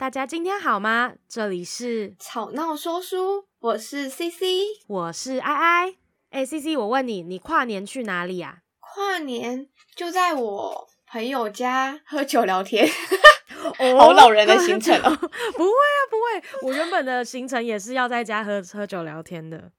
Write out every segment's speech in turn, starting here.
大家今天好吗？这里是吵闹说书，我是 CC，我是爱爱。哎，CC，我问你，你跨年去哪里呀？跨年就在我朋友家喝酒聊天，好老人的行程哦。不会啊，不会，我原本的行程也是要在家喝喝酒聊天的。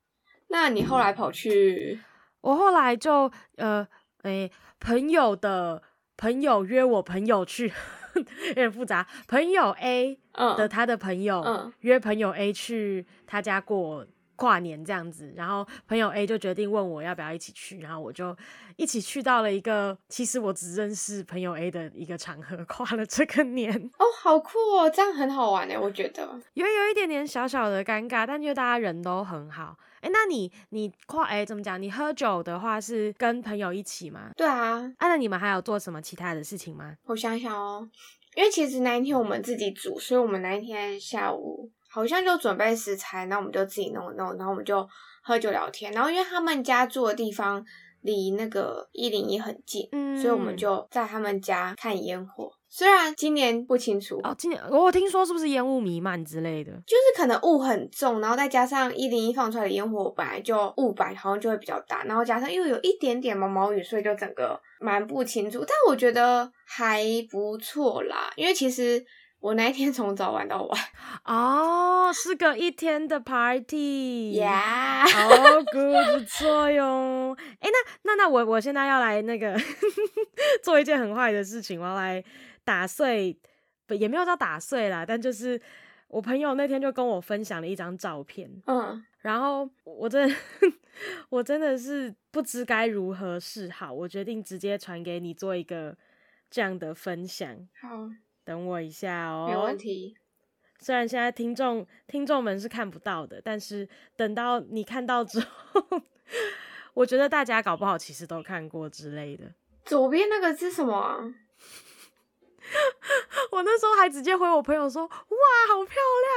那你后来跑去？我后来就呃，哎，朋友的朋友约我朋友去。有点复杂。朋友 A 的他的朋友、嗯、约朋友 A 去他家过跨年这样子，然后朋友 A 就决定问我要不要一起去，然后我就一起去到了一个其实我只认识朋友 A 的一个场合 跨了这个年。哦，好酷哦，这样很好玩哎，我觉得。有有一点点小小的尴尬，但因为大家人都很好。哎，那你你跨哎怎么讲？你喝酒的话是跟朋友一起吗？对啊。啊，那你们还有做什么其他的事情吗？我想想哦，因为其实那一天我们自己煮，所以我们那一天下午好像就准备食材，然后我们就自己弄弄，然后我们就喝酒聊天。然后因为他们家住的地方离那个一零一很近，嗯，所以我们就在他们家看烟火。虽然今年不清楚哦，今年我听说是不是烟雾弥漫之类的，就是可能雾很重，然后再加上一零一放出来的烟火本来就雾白，好像就会比较大，然后加上又有一点点毛毛雨，所以就整个蛮不清楚。但我觉得还不错啦，因为其实我那一天从早玩到晚 哦，是个一天的 party，呀，好 good，不错哟。哎，那那那我我现在要来那个 做一件很坏的事情，我要来。打碎，不也没有叫打碎啦，但就是我朋友那天就跟我分享了一张照片，嗯，然后我真的 我真的是不知该如何是好，我决定直接传给你做一个这样的分享。好，等我一下哦，没问题。虽然现在听众听众们是看不到的，但是等到你看到之后，我觉得大家搞不好其实都看过之类的。左边那个是什么啊？我那时候还直接回我朋友说：“哇，好漂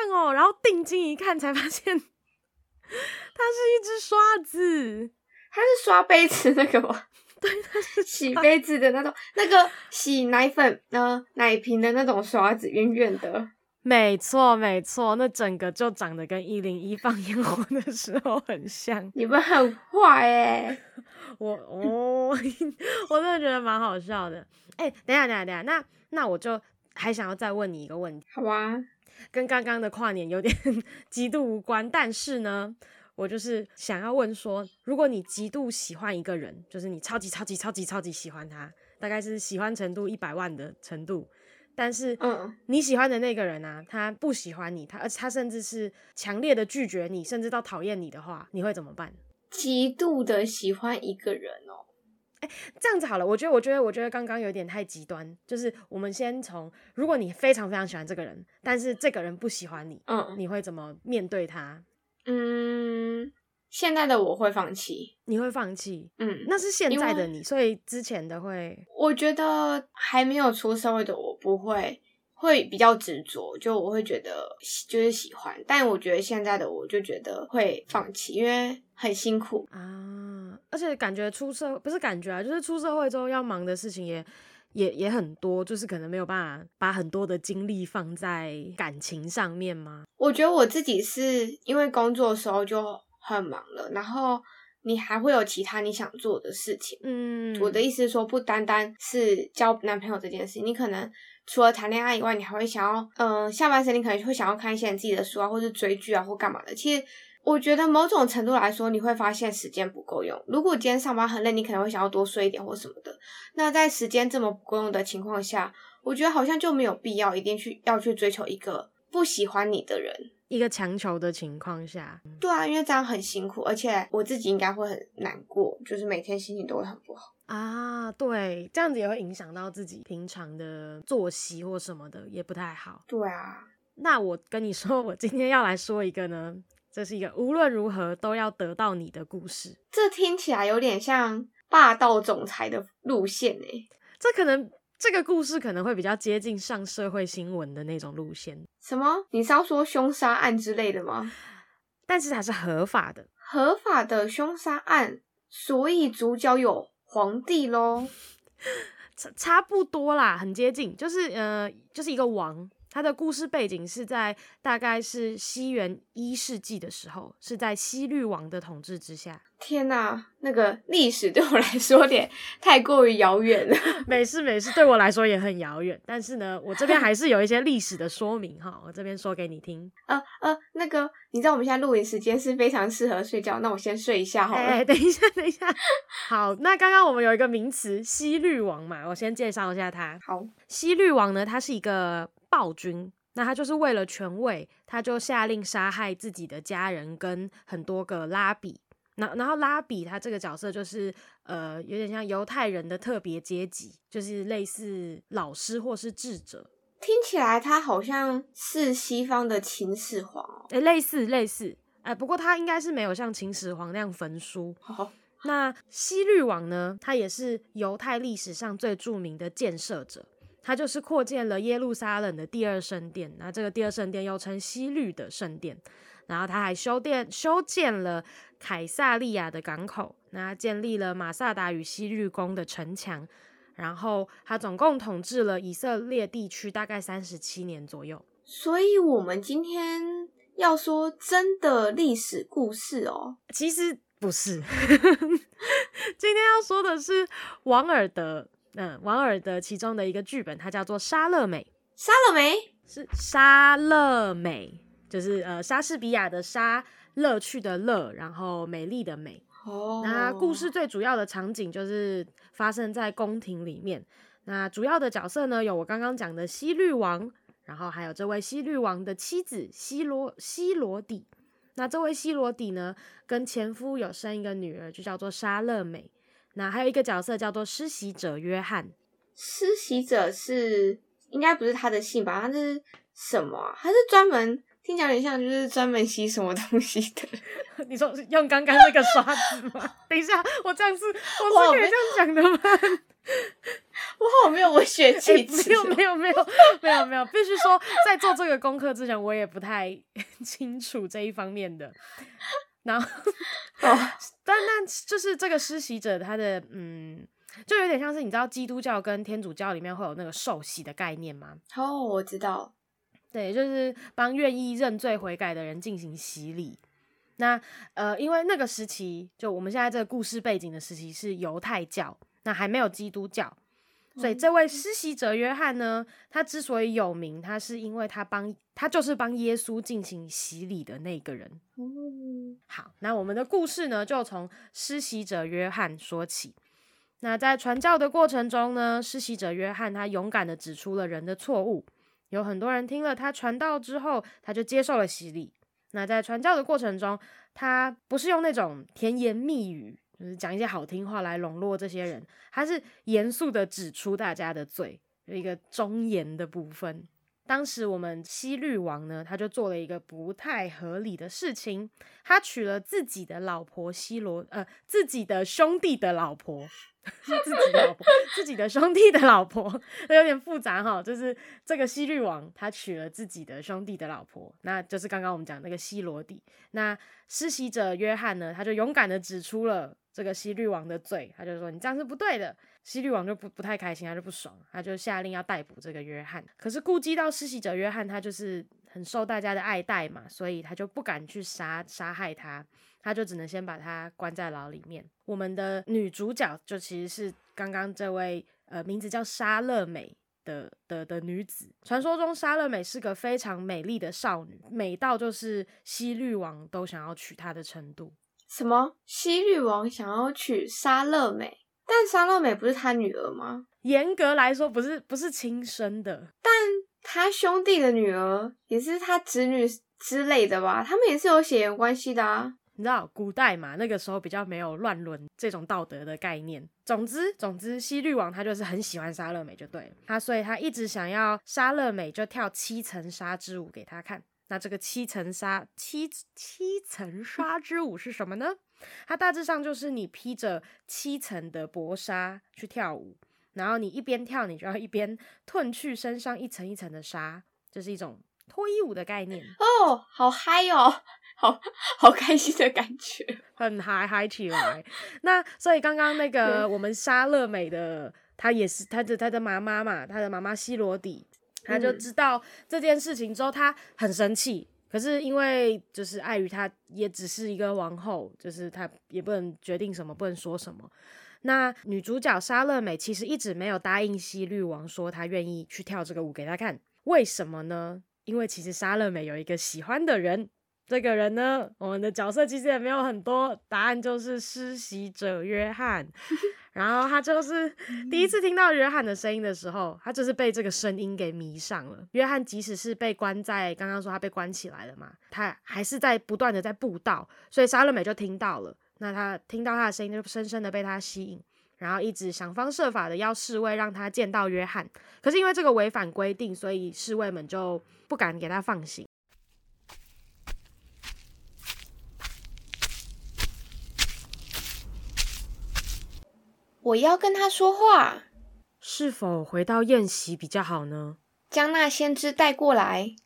亮哦！”然后定睛一看，才发现它是一只刷子。它是刷杯子那个吗？对，它是 洗杯子的那种，那个洗奶粉、呃奶瓶的那种刷子，圆圆的。没错，没错，那整个就长得跟一零一放烟火的时候很像。你们很坏哎！我哦，我真的觉得蛮好笑的。哎、欸，等一下，等下，等下，那那我就还想要再问你一个问题，好吧？跟刚刚的跨年有点 极度无关，但是呢，我就是想要问说，如果你极度喜欢一个人，就是你超级超级超级超级喜欢他，大概是喜欢程度一百万的程度，但是嗯，你喜欢的那个人啊，他不喜欢你，他而且他甚至是强烈的拒绝你，甚至到讨厌你的话，你会怎么办？极度的喜欢一个人哦。这样子好了，我觉得，我觉得，我觉得刚刚有点太极端。就是我们先从，如果你非常非常喜欢这个人，但是这个人不喜欢你，嗯，你会怎么面对他？嗯，现在的我会放弃。你会放弃？嗯，那是现在的你，所以之前的会，我觉得还没有出社会的我不会。会比较执着，就我会觉得就是喜欢，但我觉得现在的我就觉得会放弃，因为很辛苦啊，而且感觉出社不是感觉啊，就是出社会之后要忙的事情也也也很多，就是可能没有办法把很多的精力放在感情上面吗？我觉得我自己是因为工作的时候就很忙了，然后你还会有其他你想做的事情，嗯，我的意思是说，不单单是交男朋友这件事情，你可能。除了谈恋爱以外，你还会想要，嗯、呃，下半生你可能会想要看一些你自己的书啊，或是追剧啊，或干嘛的。其实，我觉得某种程度来说，你会发现时间不够用。如果今天上班很累，你可能会想要多睡一点或什么的。那在时间这么不够用的情况下，我觉得好像就没有必要一定去要去追求一个不喜欢你的人，一个强求的情况下。对啊，因为这样很辛苦，而且我自己应该会很难过，就是每天心情都会很不好。啊，对，这样子也会影响到自己平常的作息或什么的，也不太好。对啊，那我跟你说，我今天要来说一个呢，这是一个无论如何都要得到你的故事。这听起来有点像霸道总裁的路线诶。这可能这个故事可能会比较接近上社会新闻的那种路线。什么？你是要说凶杀案之类的吗？但是它是合法的，合法的凶杀案，所以主角有。皇帝喽，差差不多啦，很接近，就是呃，就是一个王，它的故事背景是在大概是西元一世纪的时候，是在西律王的统治之下。天哪，那个历史对我来说有点太过于遥远了。没事没事，对我来说也很遥远。但是呢，我这边还是有一些历史的说明哈，我这边说给你听。呃呃，那个，你知道我们现在录影时间是非常适合睡觉，那我先睡一下好了。哎，等一下等一下。好，那刚刚我们有一个名词西律王嘛，我先介绍一下他。好，西律王呢，他是一个。暴君，那他就是为了权位，他就下令杀害自己的家人跟很多个拉比。那然后拉比他这个角色就是呃，有点像犹太人的特别阶级，就是类似老师或是智者。听起来他好像是西方的秦始皇哦，诶，类似类似，哎，不过他应该是没有像秦始皇那样焚书。好，那西律王呢，他也是犹太历史上最著名的建设者。他就是扩建了耶路撒冷的第二圣殿，那这个第二圣殿又称西律的圣殿。然后他还修建修建了凯撒利亚的港口，那建立了马萨达与西律宫的城墙。然后他总共统治了以色列地区大概三十七年左右。所以，我们今天要说真的历史故事哦，其实不是。今天要说的是王尔德。嗯，王尔德其中的一个剧本，它叫做《莎乐美》。莎乐美是莎乐美，就是呃莎士比亚的莎，乐趣的乐，然后美丽的美。哦，那故事最主要的场景就是发生在宫廷里面。那主要的角色呢，有我刚刚讲的西律王，然后还有这位西律王的妻子西罗西罗底。那这位西罗底呢，跟前夫有生一个女儿，就叫做莎乐美。那还有一个角色叫做施洗者约翰，施洗者是应该不是他的姓吧？他是什么啊？他是专门听起来有点像，就是专门洗什么东西的。你说用刚刚那个刷子吗？等一下，我这样子，我是可以这样讲的吗？我好没有文学气质，没有没有没有没有没有，必须说，在做这个功课之前，我也不太清楚这一方面的。然后，哦，但那就是这个施洗者，他的嗯，就有点像是你知道基督教跟天主教里面会有那个受洗的概念吗？哦，我知道，对，就是帮愿意认罪悔改的人进行洗礼。那呃，因为那个时期，就我们现在这个故事背景的时期是犹太教，那还没有基督教。所以这位施洗者约翰呢，他之所以有名，他是因为他帮他就是帮耶稣进行洗礼的那个人。好，那我们的故事呢，就从施洗者约翰说起。那在传教的过程中呢，施洗者约翰他勇敢的指出了人的错误，有很多人听了他传道之后，他就接受了洗礼。那在传教的过程中，他不是用那种甜言蜜语。就是讲一些好听话来笼络这些人，他是严肃的指出大家的罪，有一个忠言的部分。当时我们西律王呢，他就做了一个不太合理的事情，他娶了自己的老婆西罗，呃，自己的兄弟的老婆，自己的老婆，自己的兄弟的老婆，有点复杂哈。就是这个西律王，他娶了自己的兄弟的老婆，那就是刚刚我们讲那个西罗底。那施洗者约翰呢，他就勇敢的指出了。这个西律王的罪，他就说你这样是不对的。西律王就不不太开心，他就不爽，他就下令要逮捕这个约翰。可是顾及到施洗者约翰，他就是很受大家的爱戴嘛，所以他就不敢去杀杀害他，他就只能先把他关在牢里面。我们的女主角就其实是刚刚这位呃名字叫莎乐美的的的女子。传说中莎乐美是个非常美丽的少女，美到就是西律王都想要娶她的程度。什么？西律王想要娶莎乐美，但莎乐美不是他女儿吗？严格来说，不是，不是亲生的。但他兄弟的女儿也是他侄女之类的吧？他们也是有血缘关系的啊。你知道，古代嘛，那个时候比较没有乱伦这种道德的概念。总之，总之，西律王他就是很喜欢莎乐美，就对了。他所以，他一直想要莎乐美就跳七层纱之舞给他看。那这个七层纱七七层纱之舞是什么呢？它大致上就是你披着七层的薄纱去跳舞，然后你一边跳，你就要一边褪去身上一层一层的纱，这、就是一种脱衣舞的概念哦，好嗨哦，好好开心的感觉，很嗨嗨起来。那所以刚刚那个我们莎乐美的，她也是她的她的妈妈嘛，她的妈妈西罗底。他就知道这件事情之后，他很生气。可是因为就是碍于他也只是一个王后，就是他也不能决定什么，不能说什么。那女主角莎乐美其实一直没有答应西律王说她愿意去跳这个舞给他看，为什么呢？因为其实莎乐美有一个喜欢的人，这个人呢，我们的角色其实也没有很多，答案就是施袭者约翰。然后他就是第一次听到约翰的声音的时候，他就是被这个声音给迷上了。约翰即使是被关在刚刚说他被关起来了嘛，他还是在不断的在布道，所以莎乐美就听到了。那他听到他的声音，就深深的被他吸引，然后一直想方设法的要侍卫让他见到约翰。可是因为这个违反规定，所以侍卫们就不敢给他放行。我要跟他说话，是否回到宴席比较好呢？将那先知带过来。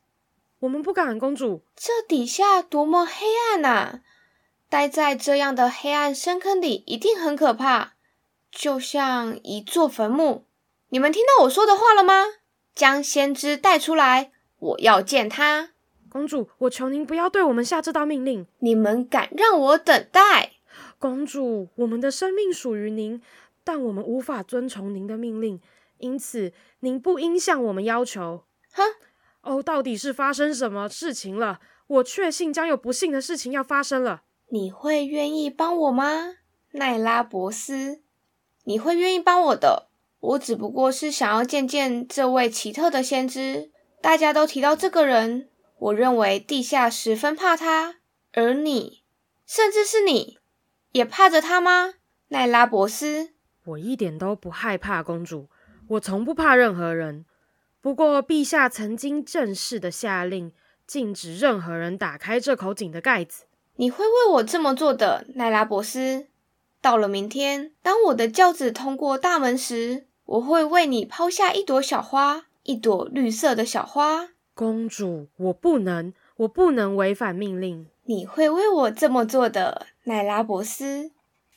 我们不敢，公主。这底下多么黑暗啊！待在这样的黑暗深坑里，一定很可怕，就像一座坟墓。你们听到我说的话了吗？将先知带出来，我要见他。公主，我求您不要对我们下这道命令。你们敢让我等待？公主，我们的生命属于您。但我们无法遵从您的命令，因此您不应向我们要求。哼？哦，到底是发生什么事情了？我确信将有不幸的事情要发生了。你会愿意帮我吗，奈拉博斯？你会愿意帮我的。我只不过是想要见见这位奇特的先知。大家都提到这个人，我认为地下十分怕他。而你，甚至是你，也怕着他吗，奈拉博斯？我一点都不害怕，公主。我从不怕任何人。不过，陛下曾经正式的下令，禁止任何人打开这口井的盖子。你会为我这么做的，奈拉博斯。到了明天，当我的轿子通过大门时，我会为你抛下一朵小花，一朵绿色的小花。公主，我不能，我不能违反命令。你会为我这么做的，奈拉博斯。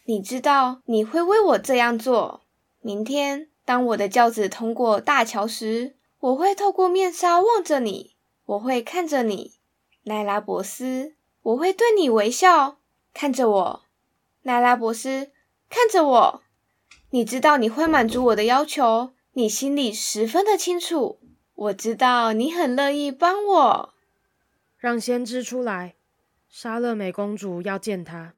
你知道你会为我这样做。明天，当我的轿子通过大桥时，我会透过面纱望着你，我会看着你，奈拉伯斯，我会对你微笑，看着我，奈拉伯斯，看着我。你知道你会满足我的要求，你心里十分的清楚。我知道你很乐意帮我。让先知出来，莎乐美公主要见他。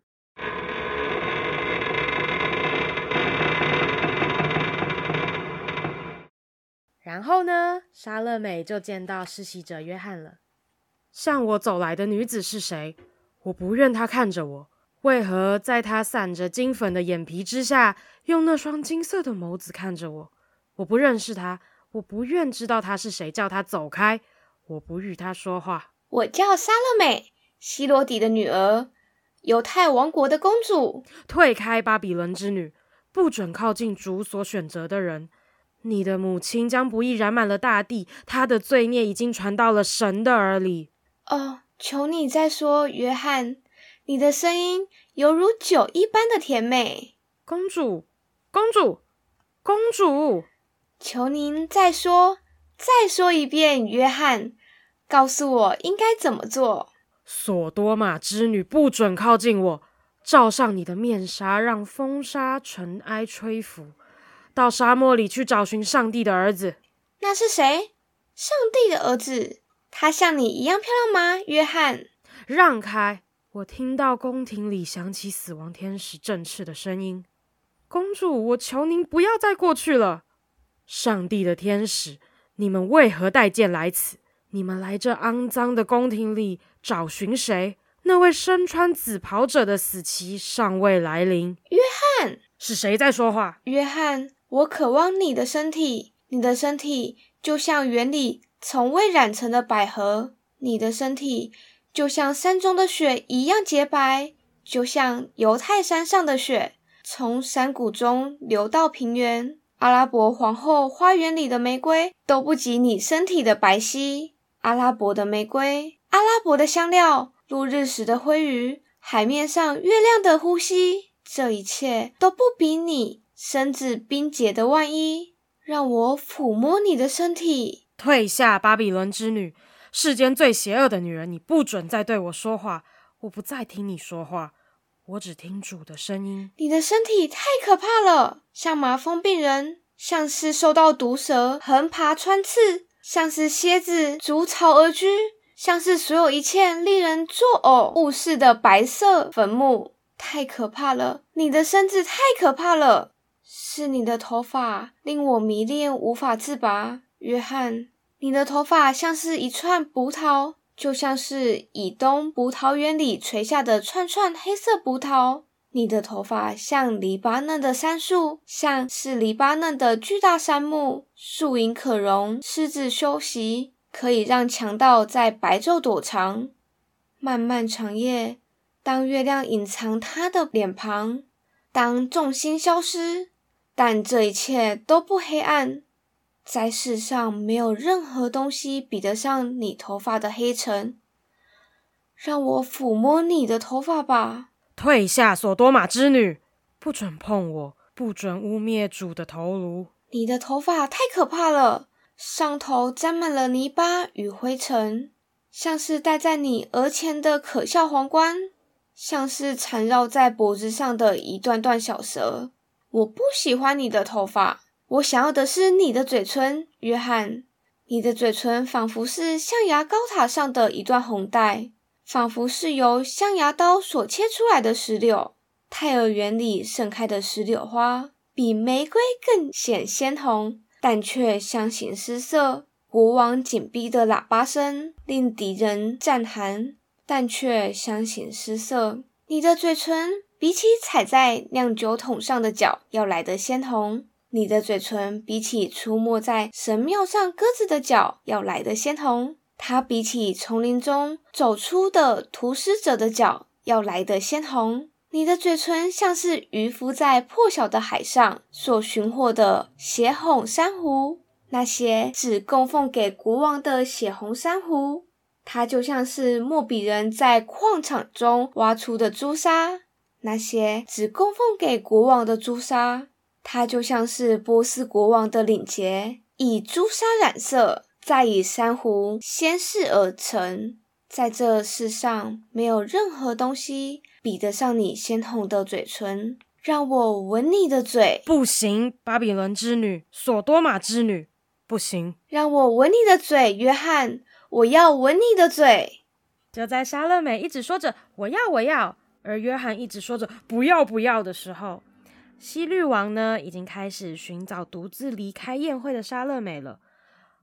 然后呢，莎乐美就见到施洗者约翰了。向我走来的女子是谁？我不愿她看着我。为何在她散着金粉的眼皮之下，用那双金色的眸子看着我？我不认识她，我不愿知道她是谁。叫她走开！我不与她说话。我叫莎乐美，希罗底的女儿，犹太王国的公主。退开，巴比伦之女！不准靠近主所选择的人。你的母亲将不义染满了大地，她的罪孽已经传到了神的耳里。哦，求你再说，约翰，你的声音犹如酒一般的甜美。公主，公主，公主，求您再说，再说一遍，约翰，告诉我应该怎么做。索多玛之女，不准靠近我！罩上你的面纱，让风沙尘埃吹拂。到沙漠里去找寻上帝的儿子。那是谁？上帝的儿子？他像你一样漂亮吗？约翰，让开！我听到宫廷里响起死亡天使振翅的声音。公主，我求您不要再过去了。上帝的天使，你们为何带剑来此？你们来这肮脏的宫廷里找寻谁？那位身穿紫袍者的死期尚未来临。约翰，是谁在说话？约翰。我渴望你的身体，你的身体就像园里从未染成的百合，你的身体就像山中的雪一样洁白，就像犹太山上的雪，从山谷中流到平原。阿拉伯皇后花园里的玫瑰都不及你身体的白皙。阿拉伯的玫瑰，阿拉伯的香料，落日时的灰鱼，海面上月亮的呼吸，这一切都不比你。身子冰结的外衣，让我抚摸你的身体。退下，巴比伦之女，世间最邪恶的女人！你不准再对我说话，我不再听你说话，我只听主的声音。你的身体太可怕了，像麻风病人，像是受到毒蛇横爬穿刺，像是蝎子筑巢而居，像是所有一切令人作呕误事的白色坟墓。太可怕了！你的身子太可怕了，是你的头发令我迷恋无法自拔，约翰。你的头发像是一串葡萄，就像是以东葡萄园里垂下的串串黑色葡萄。你的头发像黎巴嫩的杉树，像是黎巴嫩的巨大杉木，树影可容狮子休息，可以让强盗在白昼躲藏。漫漫长夜，当月亮隐藏他的脸庞，当众星消失，但这一切都不黑暗。在世上没有任何东西比得上你头发的黑沉，让我抚摸你的头发吧。退下，索多玛之女，不准碰我，不准污蔑主的头颅。你的头发太可怕了，上头沾满了泥巴与灰尘，像是戴在你额前的可笑皇冠，像是缠绕在脖子上的一段段小蛇。我不喜欢你的头发。我想要的是你的嘴唇，约翰。你的嘴唇仿佛是象牙高塔上的一段红带，仿佛是由象牙刀所切出来的石榴。泰尔园里盛开的石榴花比玫瑰更显鲜红，但却相形失色。国王紧逼的喇叭声令敌人战寒，但却相形失色。你的嘴唇比起踩在酿酒桶上的脚要来得鲜红。你的嘴唇比起出没在神庙上鸽子的脚要来得鲜红，它比起丛林中走出的屠狮者的脚要来得鲜红。你的嘴唇像是渔夫在破晓的海上所寻获的血红珊瑚，那些只供奉给国王的血红珊瑚，它就像是莫比人在矿场中挖出的朱砂，那些只供奉给国王的朱砂。它就像是波斯国王的领结，以朱砂染色，再以珊瑚纤饰而成。在这世上，没有任何东西比得上你鲜红的嘴唇。让我吻你的嘴。不行，巴比伦之女，索多玛之女，不行。让我吻你的嘴，约翰，我要吻你的嘴。就在莎乐美一直说着“我要，我要”，而约翰一直说着“不要，不要”的时候。希律王呢，已经开始寻找独自离开宴会的莎乐美了。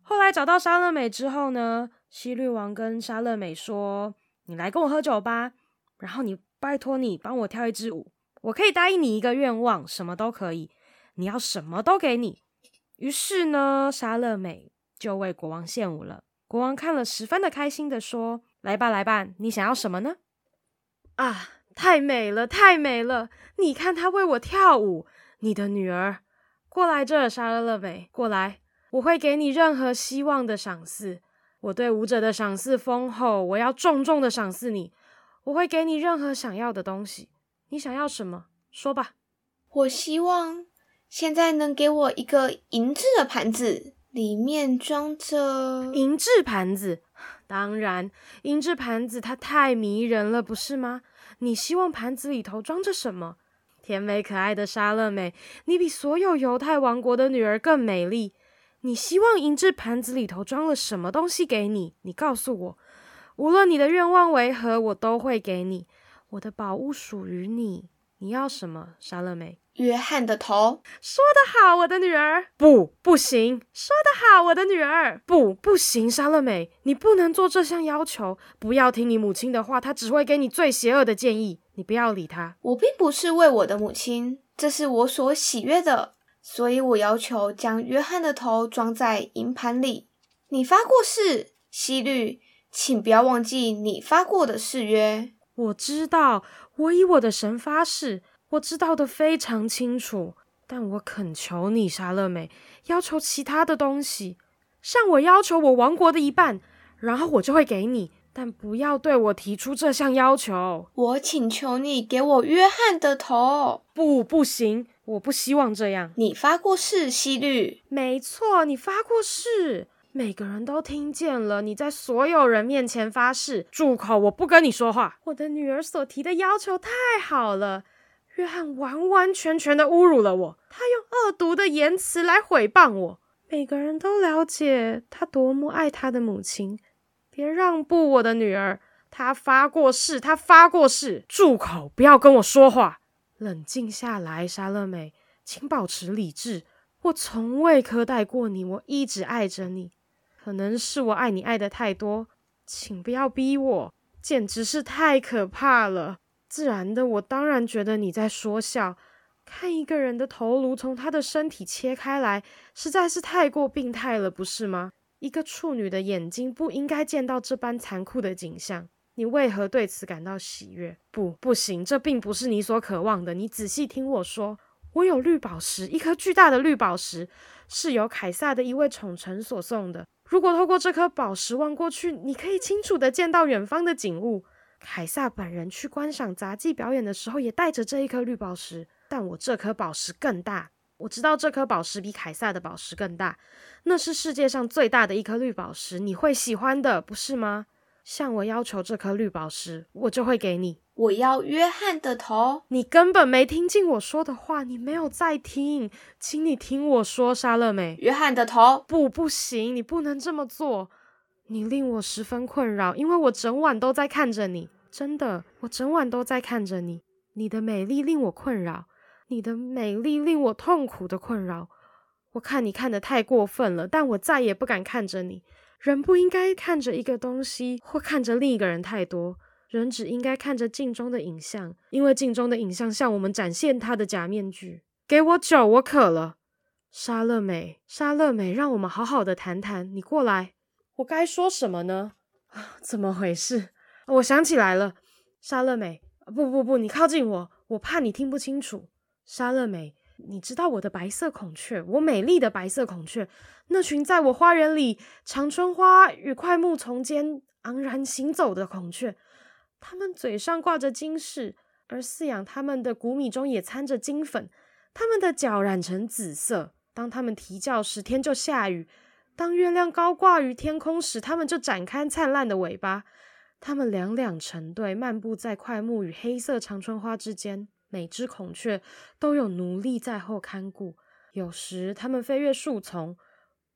后来找到莎乐美之后呢，希律王跟莎乐美说：“你来跟我喝酒吧，然后你拜托你帮我跳一支舞，我可以答应你一个愿望，什么都可以，你要什么都给你。”于是呢，莎乐美就为国王献舞了。国王看了十分的开心的说：“来吧，来吧，你想要什么呢？”啊。太美了，太美了！你看她为我跳舞。你的女儿，过来这儿，莎乐美，过来，我会给你任何希望的赏赐。我对舞者的赏赐丰厚，我要重重的赏赐你。我会给你任何想要的东西。你想要什么？说吧。我希望现在能给我一个银质的盘子，里面装着银质盘子。当然，银质盘子它太迷人了，不是吗？你希望盘子里头装着什么？甜美可爱的莎乐美，你比所有犹太王国的女儿更美丽。你希望银质盘子里头装了什么东西给你？你告诉我，无论你的愿望为何，我都会给你。我的宝物属于你。你要什么，莎乐美？约翰的头。说得好，我的女儿。不，不行。说得好，我的女儿。不，不行，莎乐美，你不能做这项要求。不要听你母亲的话，她只会给你最邪恶的建议。你不要理她。我并不是为我的母亲，这是我所喜悦的，所以我要求将约翰的头装在银盘里。你发过誓，希律，请不要忘记你发过的誓约。我知道，我以我的神发誓。我知道的非常清楚，但我恳求你，莎乐美，要求其他的东西，向我要求我王国的一半，然后我就会给你，但不要对我提出这项要求。我请求你给我约翰的头。不，不行，我不希望这样。你发过誓，希律。没错，你发过誓。每个人都听见了，你在所有人面前发誓，住口！我不跟你说话。我的女儿所提的要求太好了，约翰完完全全的侮辱了我，他用恶毒的言辞来诽谤我。每个人都了解他多么爱他的母亲。别让步，我的女儿，他发过誓，他发过誓。住口！不要跟我说话，冷静下来，莎乐美，请保持理智。我从未苛待过你，我一直爱着你。可能是我爱你爱得太多，请不要逼我，简直是太可怕了。自然的，我当然觉得你在说笑。看一个人的头颅从他的身体切开来，实在是太过病态了，不是吗？一个处女的眼睛不应该见到这般残酷的景象。你为何对此感到喜悦？不，不行，这并不是你所渴望的。你仔细听我说，我有绿宝石，一颗巨大的绿宝石，是由凯撒的一位宠臣所送的。如果透过这颗宝石望过去，你可以清楚地见到远方的景物。凯撒本人去观赏杂技表演的时候，也带着这一颗绿宝石。但我这颗宝石更大，我知道这颗宝石比凯撒的宝石更大。那是世界上最大的一颗绿宝石，你会喜欢的，不是吗？向我要求这颗绿宝石，我就会给你。我要约翰的头。你根本没听进我说的话，你没有在听，请你听我说，莎乐美。约翰的头。不，不行，你不能这么做。你令我十分困扰，因为我整晚都在看着你。真的，我整晚都在看着你。你的美丽令我困扰，你的美丽令我痛苦的困扰。我看你看得太过分了，但我再也不敢看着你。人不应该看着一个东西，或看着另一个人太多。人只应该看着镜中的影像，因为镜中的影像向我们展现他的假面具。给我酒，我渴了。莎乐美，莎乐美，让我们好好的谈谈。你过来，我该说什么呢？啊，怎么回事？我想起来了，莎乐美，不不不，你靠近我，我怕你听不清楚。莎乐美，你知道我的白色孔雀，我美丽的白色孔雀，那群在我花园里长春花与桧木丛间昂然行走的孔雀。它们嘴上挂着金饰，而饲养它们的谷米中也掺着金粉。它们的脚染成紫色。当它们啼叫时，天就下雨；当月亮高挂于天空时，它们就展开灿烂的尾巴。它们两两成对，漫步在快木与黑色长春花之间。每只孔雀都有奴隶在后看顾。有时，它们飞越树丛，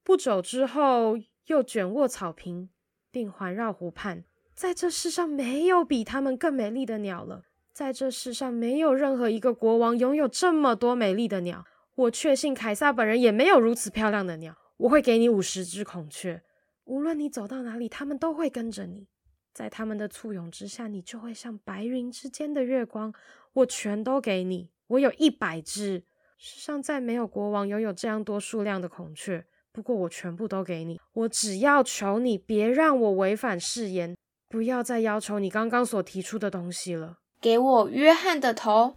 不久之后又卷卧草坪，并环绕湖畔。在这世上没有比它们更美丽的鸟了。在这世上没有任何一个国王拥有这么多美丽的鸟。我确信凯撒本人也没有如此漂亮的鸟。我会给你五十只孔雀，无论你走到哪里，它们都会跟着你。在它们的簇拥之下，你就会像白云之间的月光。我全都给你。我有一百只。世上再没有国王拥有这样多数量的孔雀。不过我全部都给你。我只要求你别让我违反誓言。不要再要求你刚刚所提出的东西了。给我约翰的头。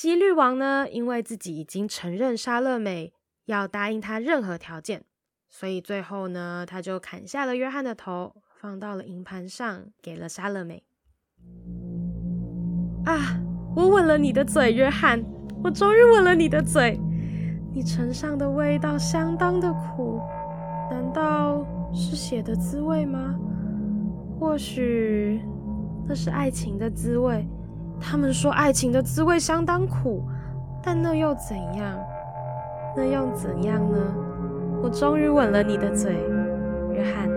希律王呢，因为自己已经承认莎乐美要答应他任何条件，所以最后呢，他就砍下了约翰的头，放到了银盘上，给了莎乐美。啊，我吻了你的嘴，约翰，我终于吻了你的嘴。你唇上的味道相当的苦。难道是血的滋味吗？或许那是爱情的滋味。他们说爱情的滋味相当苦，但那又怎样？那又怎样呢？我终于吻了你的嘴，约翰。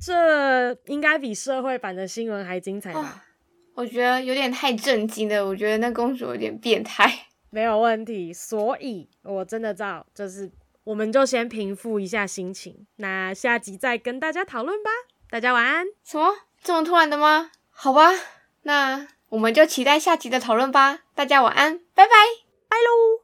这应该比社会版的新闻还精彩吧？哦我觉得有点太震惊了，我觉得那公主有点变态。没有问题，所以我真的知道，就是我们就先平复一下心情，那下集再跟大家讨论吧。大家晚安。什么？这么突然的吗？好吧，那我们就期待下集的讨论吧。大家晚安，拜拜，拜喽。